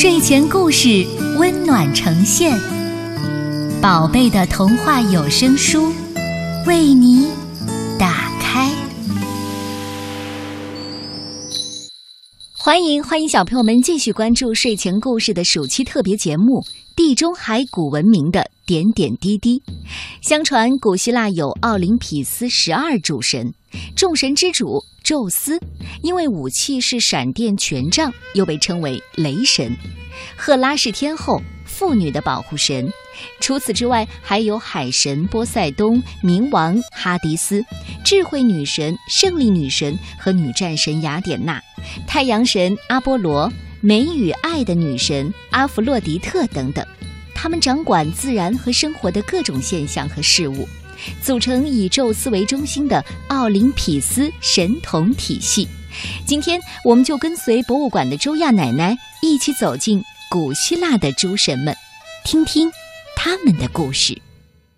睡前故事温暖呈现，宝贝的童话有声书为你打开。欢迎欢迎小朋友们继续关注睡前故事的暑期特别节目《地中海古文明的点点滴滴》。相传古希腊有奥林匹斯十二主神，众神之主。宙斯因为武器是闪电权杖，又被称为雷神。赫拉是天后，妇女的保护神。除此之外，还有海神波塞冬、冥王哈迪斯、智慧女神胜利女神和女战神雅典娜、太阳神阿波罗、美与爱的女神阿弗洛狄特等等。他们掌管自然和生活的各种现象和事物。组成以宙斯为中心的奥林匹斯神童体系。今天，我们就跟随博物馆的周亚奶奶一起走进古希腊的诸神们，听听他们的故事。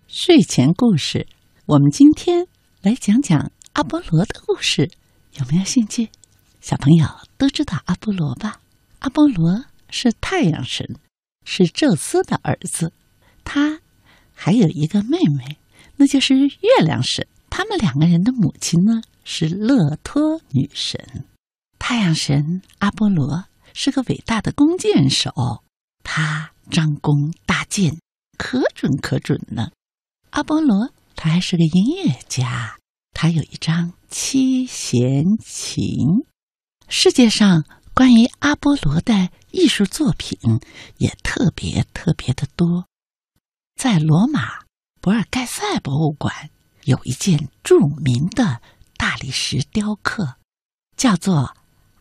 睡前故事，我们今天来讲讲阿波罗的故事，有没有兴趣？小朋友都知道阿波罗吧？阿波罗是太阳神，是宙斯的儿子，他还有一个妹妹。那就是月亮神，他们两个人的母亲呢是勒托女神。太阳神阿波罗是个伟大的弓箭手，他张弓搭箭可准可准呢。阿波罗他还是个音乐家，他有一张七弦琴。世界上关于阿波罗的艺术作品也特别特别的多，在罗马。博尔盖塞博物馆有一件著名的大理石雕刻，叫做《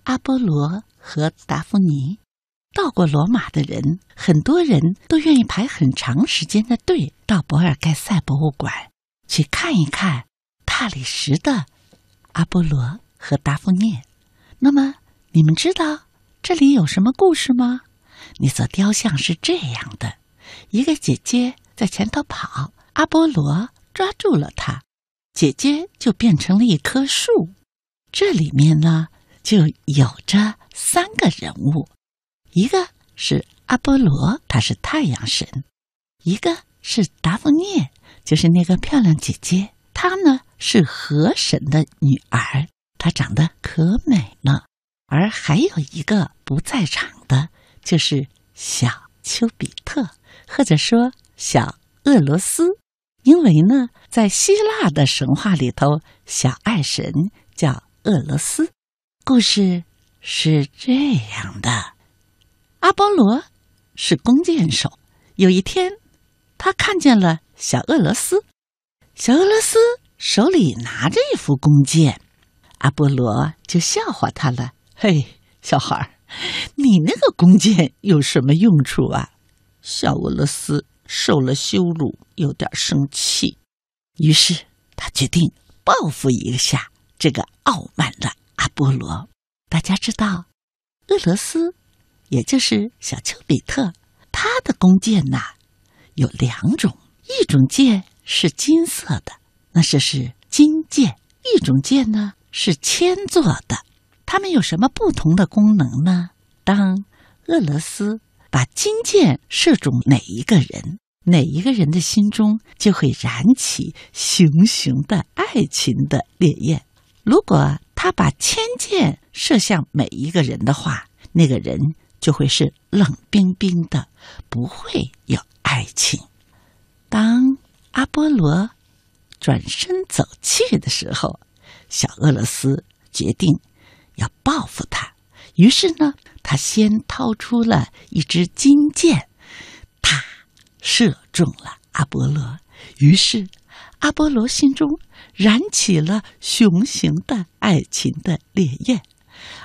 阿波罗和达芙妮》。到过罗马的人，很多人都愿意排很长时间的队到博尔盖塞博物馆去看一看大理石的阿波罗和达芙涅。那么，你们知道这里有什么故事吗？那座雕像是这样的：一个姐姐在前头跑。阿波罗抓住了他，姐姐就变成了一棵树。这里面呢，就有着三个人物：一个是阿波罗，他是太阳神；一个是达芙涅，就是那个漂亮姐姐，她呢是河神的女儿，她长得可美了；而还有一个不在场的，就是小丘比特，或者说小俄罗斯。因为呢，在希腊的神话里头，小爱神叫俄罗斯。故事是这样的：阿波罗是弓箭手。有一天，他看见了小俄罗斯。小俄罗斯手里拿着一副弓箭，阿波罗就笑话他了：“嘿，小孩儿，你那个弓箭有什么用处啊？”小俄罗斯。受了羞辱，有点生气，于是他决定报复一下这个傲慢的阿波罗。大家知道，俄罗斯，也就是小丘比特，他的弓箭呐有两种，一种箭是金色的，那这是金箭；一种箭呢是铅做的。它们有什么不同的功能呢？当俄罗斯把金箭射中哪一个人？哪一个人的心中就会燃起熊熊的爱情的烈焰。如果他把千箭射向每一个人的话，那个人就会是冷冰冰的，不会有爱情。当阿波罗转身走去的时候，小俄罗斯决定要报复他。于是呢，他先掏出了一支金箭。射中了阿波罗，于是阿波罗心中燃起了熊熊的爱情的烈焰，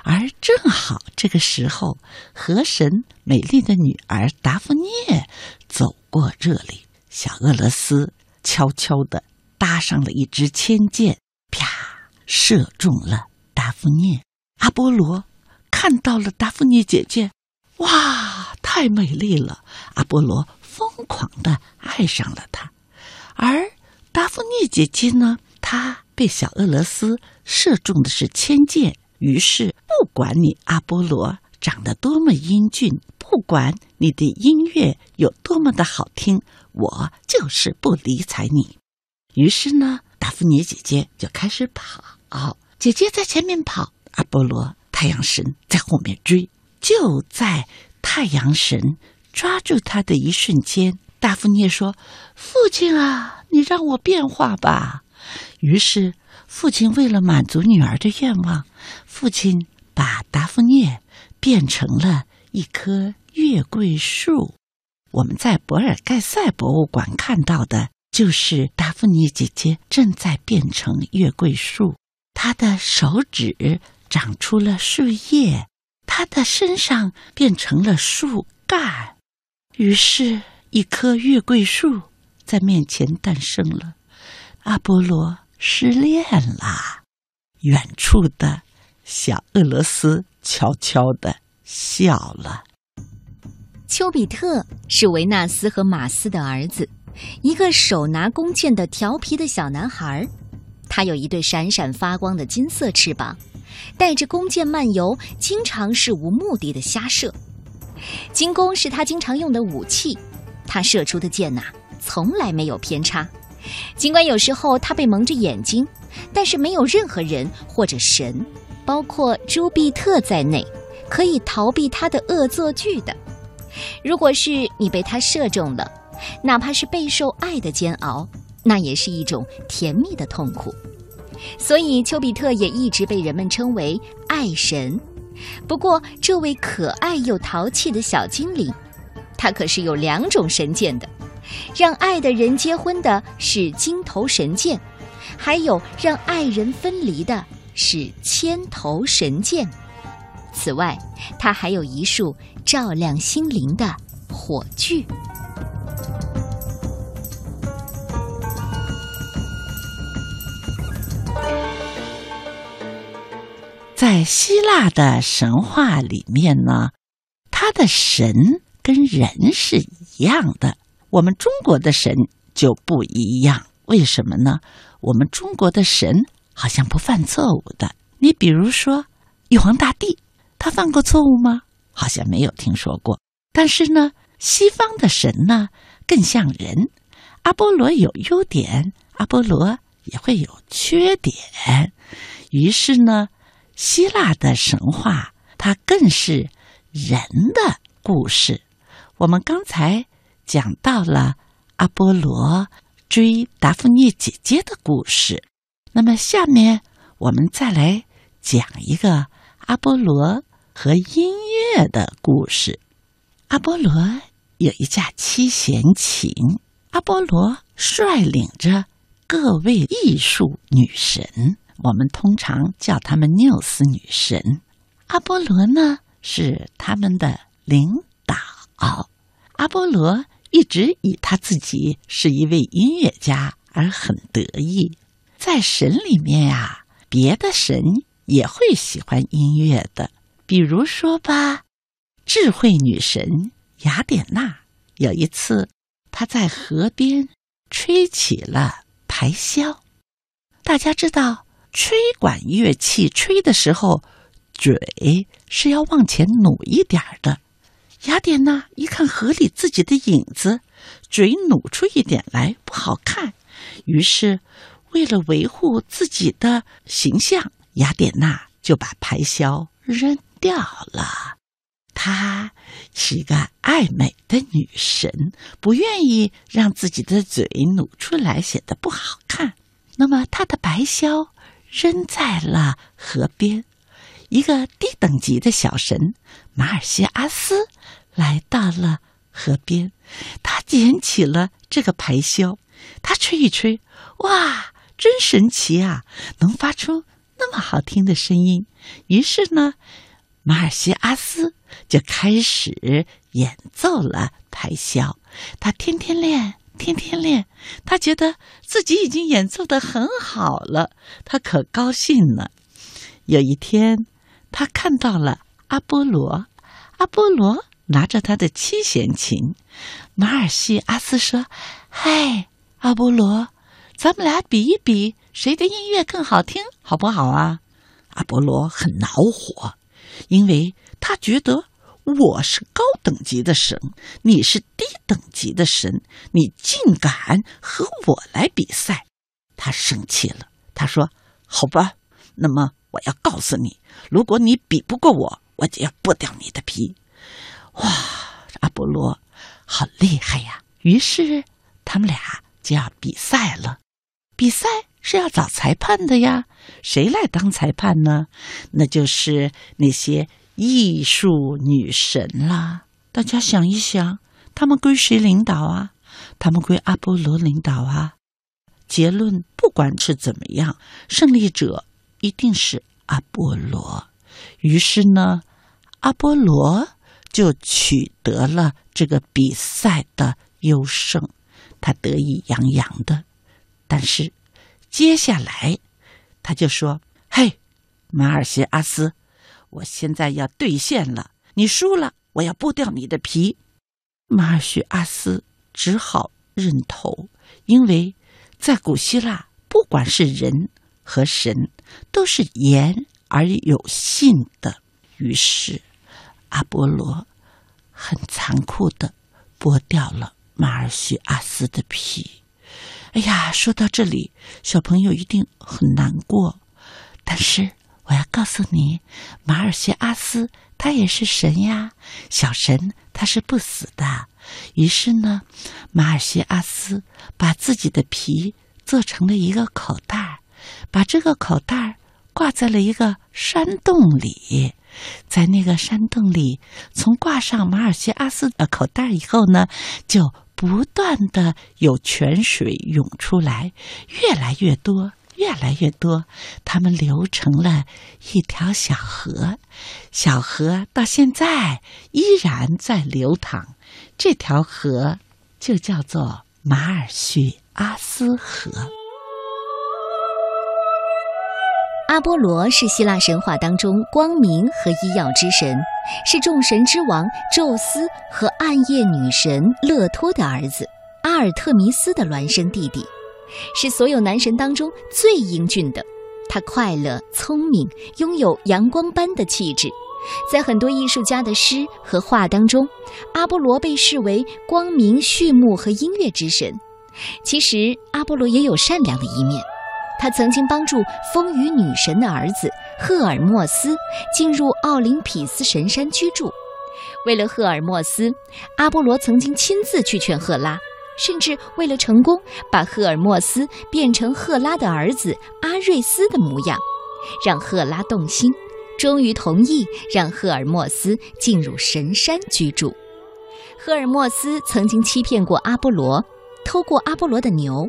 而正好这个时候，河神美丽的女儿达芙涅走过这里，小俄罗斯悄悄地搭上了一支千箭，啪，射中了达芙涅。阿波罗看到了达芙涅姐姐，哇，太美丽了！阿波罗。疯狂的爱上了他，而达芙妮姐姐呢？她被小俄罗斯射中的是千箭，于是不管你阿波罗长得多么英俊，不管你的音乐有多么的好听，我就是不理睬你。”于是呢，达芙妮姐姐就开始跑，姐姐在前面跑，阿波罗太阳神在后面追。就在太阳神抓住他的一瞬间，达芙妮说：“父亲啊，你让我变化吧。”于是，父亲为了满足女儿的愿望，父亲把达芙涅变成了一棵月桂树。我们在博尔盖塞博物馆看到的，就是达芙妮姐姐正在变成月桂树。她的手指长出了树叶，她的身上变成了树干，于是，一棵月桂树在面前诞生了。阿波罗失恋了，远处的小俄罗斯悄悄的笑了。丘比特是维纳斯和马斯的儿子，一个手拿弓箭的调皮的小男孩。他有一对闪闪发光的金色翅膀，带着弓箭漫游，经常是无目的的瞎射。金弓是他经常用的武器，他射出的箭呐，从来没有偏差。尽管有时候他被蒙着眼睛，但是没有任何人或者神，包括朱庇特在内，可以逃避他的恶作剧的。如果是你被他射中了，哪怕是备受爱的煎熬，那也是一种甜蜜的痛苦。所以丘比特也一直被人们称为爱神。不过，这位可爱又淘气的小精灵，他可是有两种神剑的。让爱的人结婚的是金头神剑，还有让爱人分离的是千头神剑。此外，他还有一束照亮心灵的火炬。在希腊的神话里面呢，他的神跟人是一样的。我们中国的神就不一样，为什么呢？我们中国的神好像不犯错误的。你比如说，玉皇大帝，他犯过错误吗？好像没有听说过。但是呢，西方的神呢更像人。阿波罗有优点，阿波罗也会有缺点。于是呢，希腊的神话它更是人的故事。我们刚才。讲到了阿波罗追达芙妮姐姐的故事，那么下面我们再来讲一个阿波罗和音乐的故事。阿波罗有一架七弦琴，阿波罗率领着各位艺术女神，我们通常叫她们缪斯女神。阿波罗呢是他们的领导，阿波罗。一直以他自己是一位音乐家而很得意。在神里面呀，别的神也会喜欢音乐的。比如说吧，智慧女神雅典娜有一次，她在河边吹起了排箫。大家知道，吹管乐器吹的时候，嘴是要往前努一点的。雅典娜一看河里自己的影子，嘴努出一点来不好看，于是为了维护自己的形象，雅典娜就把排箫扔掉了。她是一个爱美的女神，不愿意让自己的嘴努出来显得不好看。那么她的白箫扔在了河边。一个低等级的小神马尔西阿斯来到了河边，他捡起了这个排箫，他吹一吹，哇，真神奇啊，能发出那么好听的声音。于是呢，马尔西阿斯就开始演奏了排箫，他天天练，天天练，他觉得自己已经演奏的很好了，他可高兴了。有一天。他看到了阿波罗，阿波罗拿着他的七弦琴。马尔西阿斯说：“嗨，阿波罗，咱们俩比一比，谁的音乐更好听，好不好啊？”阿波罗很恼火，因为他觉得我是高等级的神，你是低等级的神，你竟敢和我来比赛！他生气了，他说：“好吧，那么我要告诉你，如果你比不过我，我就要剥掉你的皮。”哇，阿波罗好厉害呀！于是他们俩就要比赛了。比赛是要找裁判的呀，谁来当裁判呢？那就是那些艺术女神啦。大家想一想，他们归谁领导啊？他们归阿波罗领导啊。结论不管是怎么样，胜利者一定是阿波罗。于是呢，阿波罗就取得了这个比赛的优胜，他得意洋洋的。但是，接下来他就说：“嘿，马尔西阿斯，我现在要兑现了，你输了，我要剥掉你的皮。”马尔西阿斯只好认头，因为在古希腊，不管是人和神，都是言而有信的。于是，阿波罗很残酷的剥掉了马尔西阿斯的皮。哎呀，说到这里，小朋友一定很难过。但是我要告诉你，马尔西阿斯他也是神呀，小神他是不死的。于是呢，马尔西阿斯把自己的皮做成了一个口袋，把这个口袋挂在了一个山洞里。在那个山洞里，从挂上马尔西阿斯的口袋以后呢，就。不断的有泉水涌出来，越来越多，越来越多，它们流成了一条小河。小河到现在依然在流淌，这条河就叫做马尔叙阿斯河。阿波罗是希腊神话当中光明和医药之神。是众神之王宙斯和暗夜女神勒托的儿子，阿尔特弥斯的孪生弟弟，是所有男神当中最英俊的。他快乐、聪明，拥有阳光般的气质。在很多艺术家的诗和画当中，阿波罗被视为光明、畜牧和音乐之神。其实，阿波罗也有善良的一面。他曾经帮助风雨女神的儿子赫尔墨斯进入奥林匹斯神山居住。为了赫尔墨斯，阿波罗曾经亲自去劝赫拉，甚至为了成功把赫尔墨斯变成赫拉的儿子阿瑞斯的模样，让赫拉动心，终于同意让赫尔墨斯进入神山居住。赫尔墨斯曾经欺骗过阿波罗，偷过阿波罗的牛。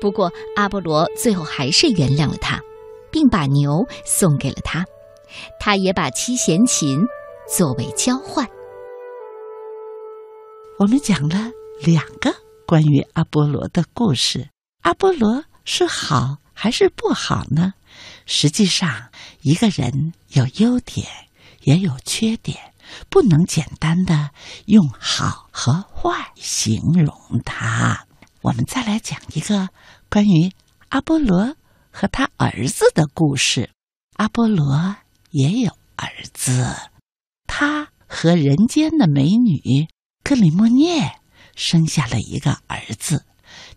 不过，阿波罗最后还是原谅了他，并把牛送给了他。他也把七弦琴作为交换。我们讲了两个关于阿波罗的故事。阿波罗是好还是不好呢？实际上，一个人有优点也有缺点，不能简单的用好和坏形容他。我们再来讲一个关于阿波罗和他儿子的故事。阿波罗也有儿子，他和人间的美女克里莫涅生下了一个儿子，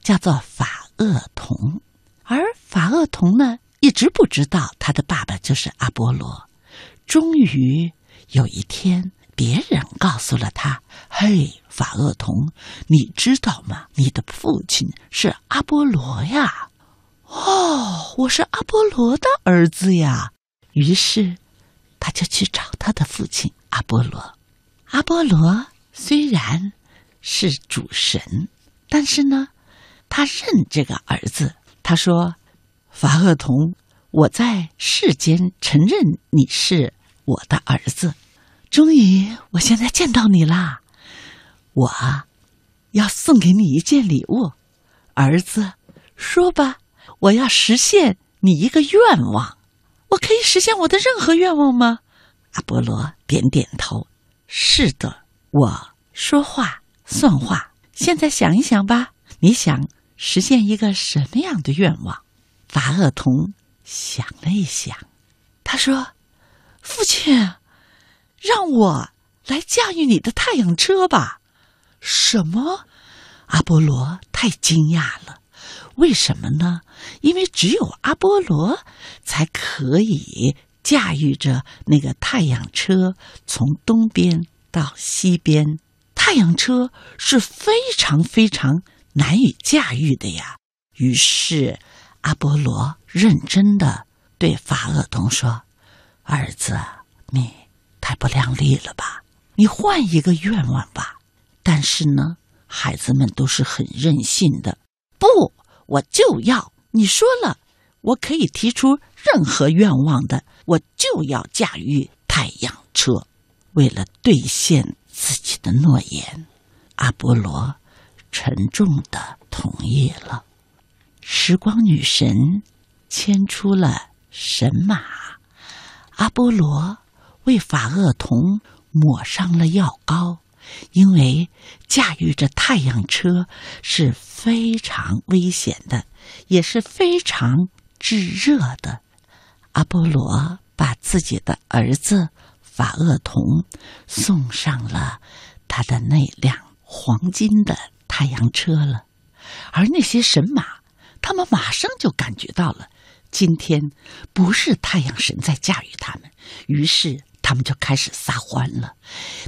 叫做法厄同。而法厄同呢，一直不知道他的爸爸就是阿波罗。终于有一天。别人告诉了他：“嘿，法厄同，你知道吗？你的父亲是阿波罗呀！哦，我是阿波罗的儿子呀。”于是，他就去找他的父亲阿波罗。阿波罗虽然是主神，但是呢，他认这个儿子。他说：“法厄同，我在世间承认你是我的儿子。”终于，我现在见到你啦！我要送给你一件礼物，儿子，说吧，我要实现你一个愿望。我可以实现我的任何愿望吗？阿波罗点点头。是的，我说话算话。现在想一想吧，你想实现一个什么样的愿望？法厄同想了一想，他说：“父亲。”让我来驾驭你的太阳车吧。”什么？阿波罗太惊讶了。为什么呢？因为只有阿波罗才可以驾驭着那个太阳车从东边到西边。太阳车是非常非常难以驾驭的呀。于是阿波罗认真的对法厄同说：“儿子，你太不量力了吧？你换一个愿望吧。”但是呢，孩子们都是很任性的。不。我就要你说了，我可以提出任何愿望的，我就要驾驭太阳车。为了兑现自己的诺言，阿波罗沉重的同意了。时光女神牵出了神马，阿波罗为法厄同抹上了药膏。因为驾驭着太阳车是非常危险的，也是非常炙热的。阿波罗把自己的儿子法厄同送上了他的那辆黄金的太阳车了，而那些神马，他们马上就感觉到了，今天不是太阳神在驾驭他们，于是。他们就开始撒欢了，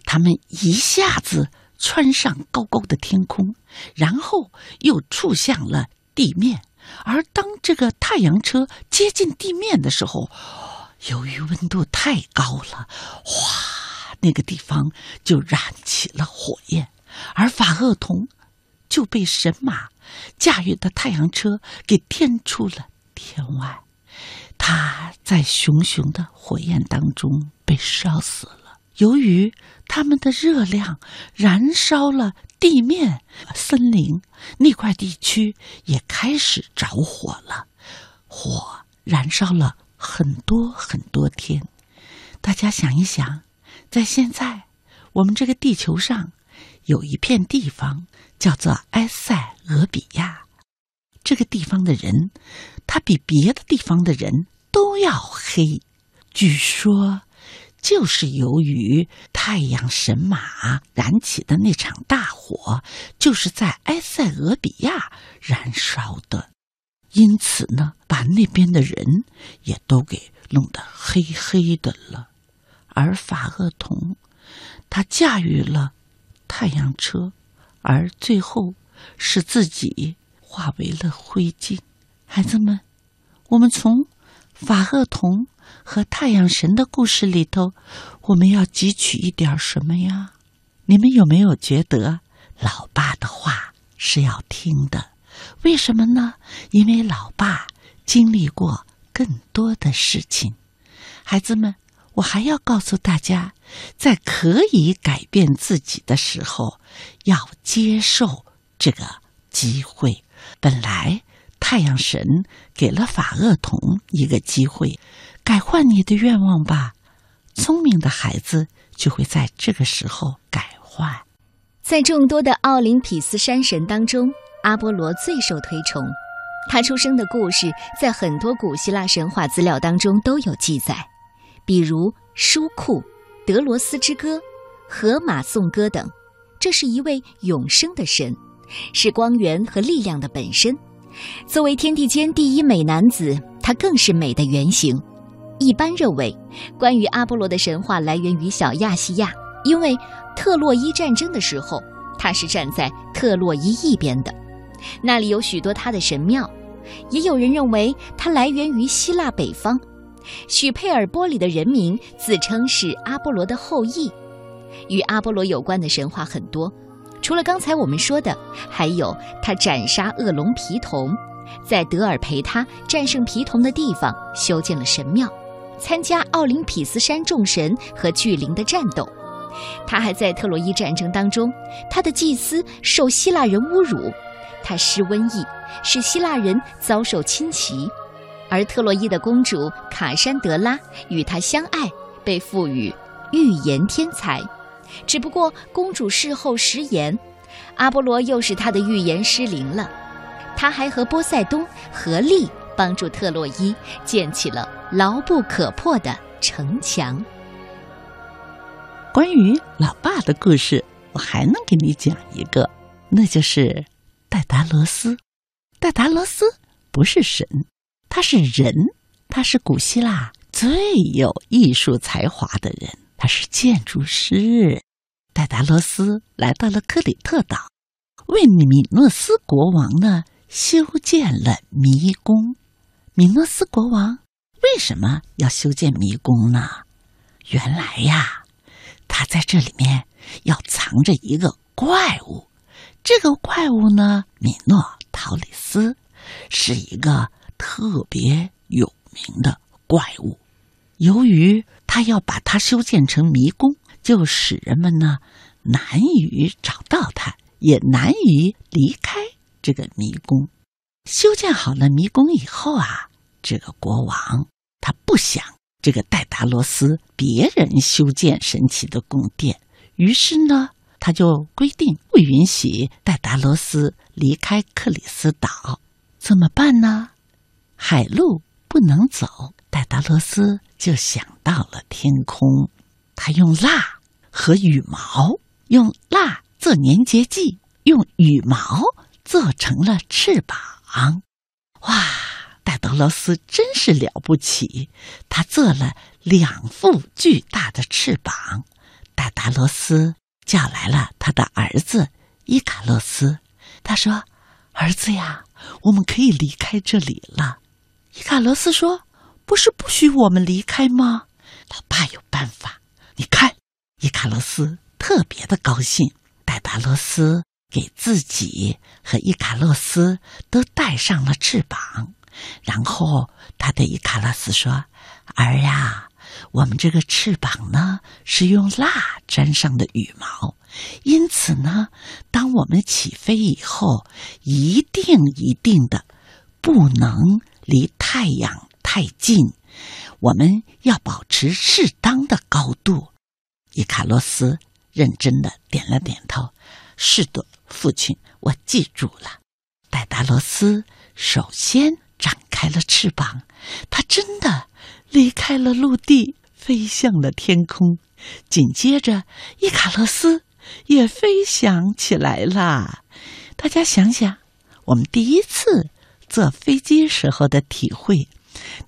他们一下子穿上高高的天空，然后又触向了地面。而当这个太阳车接近地面的时候，由于温度太高了，哗，那个地方就燃起了火焰，而法厄同就被神马驾驭的太阳车给天出了天外。他在熊熊的火焰当中被烧死了。由于他们的热量燃烧了地面、森林那块地区，也开始着火了。火燃烧了很多很多天。大家想一想，在现在我们这个地球上，有一片地方叫做埃塞俄比亚。这个地方的人，他比别的地方的人都要黑。据说，就是由于太阳神马燃起的那场大火，就是在埃塞俄比亚燃烧的，因此呢，把那边的人也都给弄得黑黑的了。而法厄同，他驾驭了太阳车，而最后是自己。化为了灰烬，孩子们，我们从法厄同和太阳神的故事里头，我们要汲取一点什么呀？你们有没有觉得老爸的话是要听的？为什么呢？因为老爸经历过更多的事情。孩子们，我还要告诉大家，在可以改变自己的时候，要接受这个机会。本来太阳神给了法厄同一个机会，改换你的愿望吧。聪明的孩子就会在这个时候改换。在众多的奥林匹斯山神当中，阿波罗最受推崇。他出生的故事在很多古希腊神话资料当中都有记载，比如《书库》《德罗斯之歌》《荷马颂歌》等。这是一位永生的神。是光源和力量的本身。作为天地间第一美男子，他更是美的原型。一般认为，关于阿波罗的神话来源于小亚细亚，因为特洛伊战争的时候，他是站在特洛伊一边的，那里有许多他的神庙。也有人认为，他来源于希腊北方，许佩尔波里的人民自称是阿波罗的后裔。与阿波罗有关的神话很多。除了刚才我们说的，还有他斩杀恶龙皮童，在德尔培他战胜皮童的地方修建了神庙，参加奥林匹斯山众神和巨灵的战斗。他还在特洛伊战争当中，他的祭司受希腊人侮辱，他施瘟疫，使希腊人遭受侵袭，而特洛伊的公主卡珊德拉与他相爱，被赋予预言天才。只不过公主事后食言，阿波罗又使他的预言失灵了。他还和波塞冬合力帮助特洛伊建起了牢不可破的城墙。关于老爸的故事，我还能给你讲一个，那就是戴达罗斯。戴达罗斯不是神，他是人，他是古希腊最有艺术才华的人，他是建筑师。戴达罗斯来到了克里特岛，为米诺斯国王呢修建了迷宫。米诺斯国王为什么要修建迷宫呢？原来呀。他在这里面要藏着一个怪物，这个怪物呢，米诺陶里斯是一个特别有名的怪物。由于他要把它修建成迷宫，就使人们呢难以找到他，也难以离开这个迷宫。修建好了迷宫以后啊，这个国王他不想。这个戴达罗斯，别人修建神奇的宫殿，于是呢，他就规定不允许戴达罗斯离开克里斯岛。怎么办呢？海路不能走，戴达罗斯就想到了天空。他用蜡和羽毛，用蜡做粘结剂，用羽毛做成了翅膀。哇！戴德罗斯真是了不起，他做了两副巨大的翅膀。戴达罗斯叫来了他的儿子伊卡洛斯，他说：“儿子呀，我们可以离开这里了。”伊卡洛斯说：“不是不许我们离开吗？”老爸有办法，你看，伊卡洛斯特别的高兴。戴达罗斯给自己和伊卡洛斯都带上了翅膀。然后他对伊卡洛斯说：“儿呀，我们这个翅膀呢是用蜡粘上的羽毛，因此呢，当我们起飞以后，一定一定的不能离太阳太近，我们要保持适当的高度。”伊卡洛斯认真的点了点头：“是的，父亲，我记住了。”戴达罗斯首先。展开了翅膀，它真的离开了陆地，飞向了天空。紧接着，伊卡洛斯也飞翔起来啦。大家想想，我们第一次坐飞机时候的体会，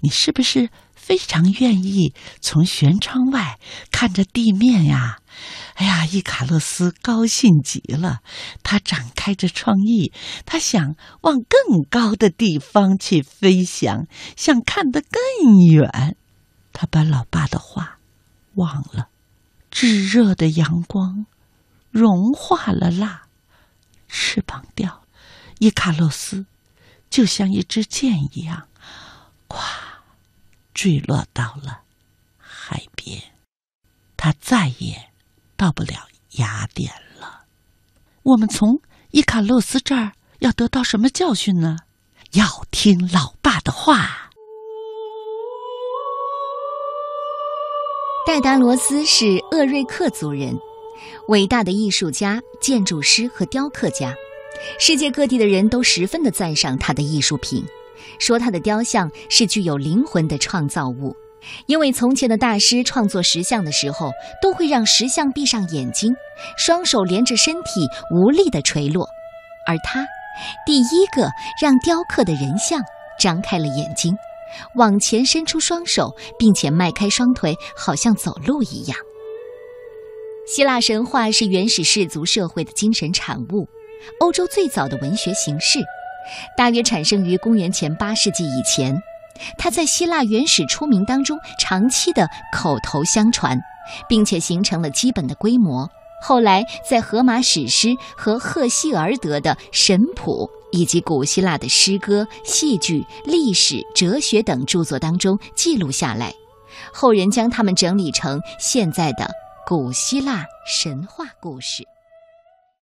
你是不是？非常愿意从舷窗外看着地面呀！哎呀，伊卡洛斯高兴极了，他展开着创意，他想往更高的地方去飞翔，想看得更远。他把老爸的话忘了。炙热的阳光融化了蜡，翅膀掉，伊卡洛斯就像一支箭一样，咵。坠落到了海边，他再也到不了雅典了。我们从伊卡洛斯这儿要得到什么教训呢？要听老爸的话。戴达罗斯是厄瑞克族人，伟大的艺术家、建筑师和雕刻家，世界各地的人都十分的赞赏他的艺术品。说他的雕像是具有灵魂的创造物，因为从前的大师创作石像的时候，都会让石像闭上眼睛，双手连着身体无力地垂落，而他第一个让雕刻的人像张开了眼睛，往前伸出双手，并且迈开双腿，好像走路一样。希腊神话是原始氏族社会的精神产物，欧洲最早的文学形式。大约产生于公元前八世纪以前，它在希腊原始出名当中长期的口头相传，并且形成了基本的规模。后来在荷马史诗和赫西尔德的神谱以及古希腊的诗歌、戏剧、历史、哲学等著作当中记录下来，后人将它们整理成现在的古希腊神话故事。